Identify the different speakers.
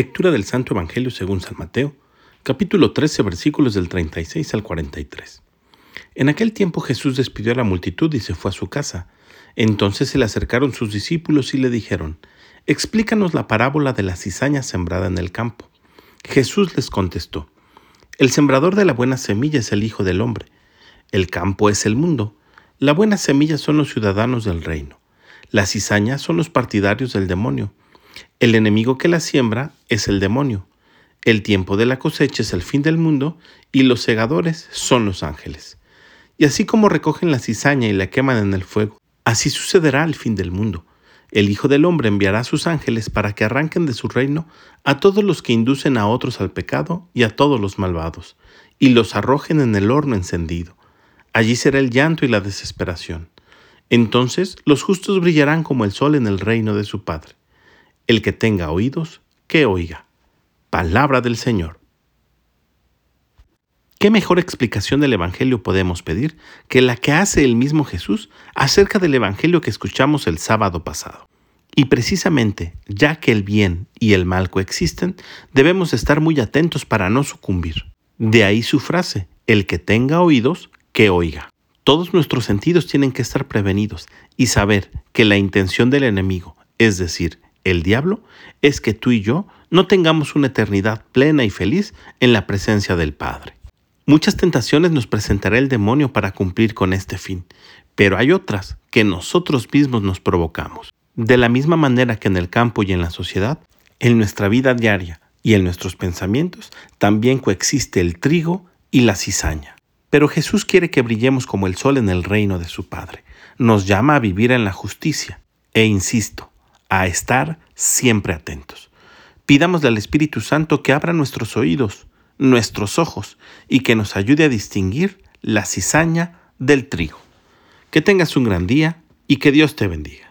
Speaker 1: Lectura del Santo Evangelio según San Mateo, capítulo 13, versículos del 36 al 43. En aquel tiempo Jesús despidió a la multitud y se fue a su casa. Entonces se le acercaron sus discípulos y le dijeron, Explícanos la parábola de la cizaña sembrada en el campo. Jesús les contestó, El sembrador de la buena semilla es el Hijo del Hombre. El campo es el mundo. La buena semilla son los ciudadanos del reino. La cizaña son los partidarios del demonio. El enemigo que la siembra es el demonio. El tiempo de la cosecha es el fin del mundo y los segadores son los ángeles. Y así como recogen la cizaña y la queman en el fuego, así sucederá al fin del mundo. El Hijo del Hombre enviará a sus ángeles para que arranquen de su reino a todos los que inducen a otros al pecado y a todos los malvados, y los arrojen en el horno encendido. Allí será el llanto y la desesperación. Entonces los justos brillarán como el sol en el reino de su Padre. El que tenga oídos, que oiga. Palabra del Señor. ¿Qué mejor explicación del Evangelio podemos pedir que la que hace el mismo Jesús acerca del Evangelio que escuchamos el sábado pasado? Y precisamente, ya que el bien y el mal coexisten, debemos estar muy atentos para no sucumbir. De ahí su frase, el que tenga oídos, que oiga. Todos nuestros sentidos tienen que estar prevenidos y saber que la intención del enemigo, es decir, el diablo, es que tú y yo no tengamos una eternidad plena y feliz en la presencia del Padre. Muchas tentaciones nos presentará el demonio para cumplir con este fin, pero hay otras que nosotros mismos nos provocamos. De la misma manera que en el campo y en la sociedad, en nuestra vida diaria y en nuestros pensamientos también coexiste el trigo y la cizaña. Pero Jesús quiere que brillemos como el sol en el reino de su Padre. Nos llama a vivir en la justicia. E insisto, a estar siempre atentos. Pidamos al Espíritu Santo que abra nuestros oídos, nuestros ojos y que nos ayude a distinguir la cizaña del trigo. Que tengas un gran día y que Dios te bendiga.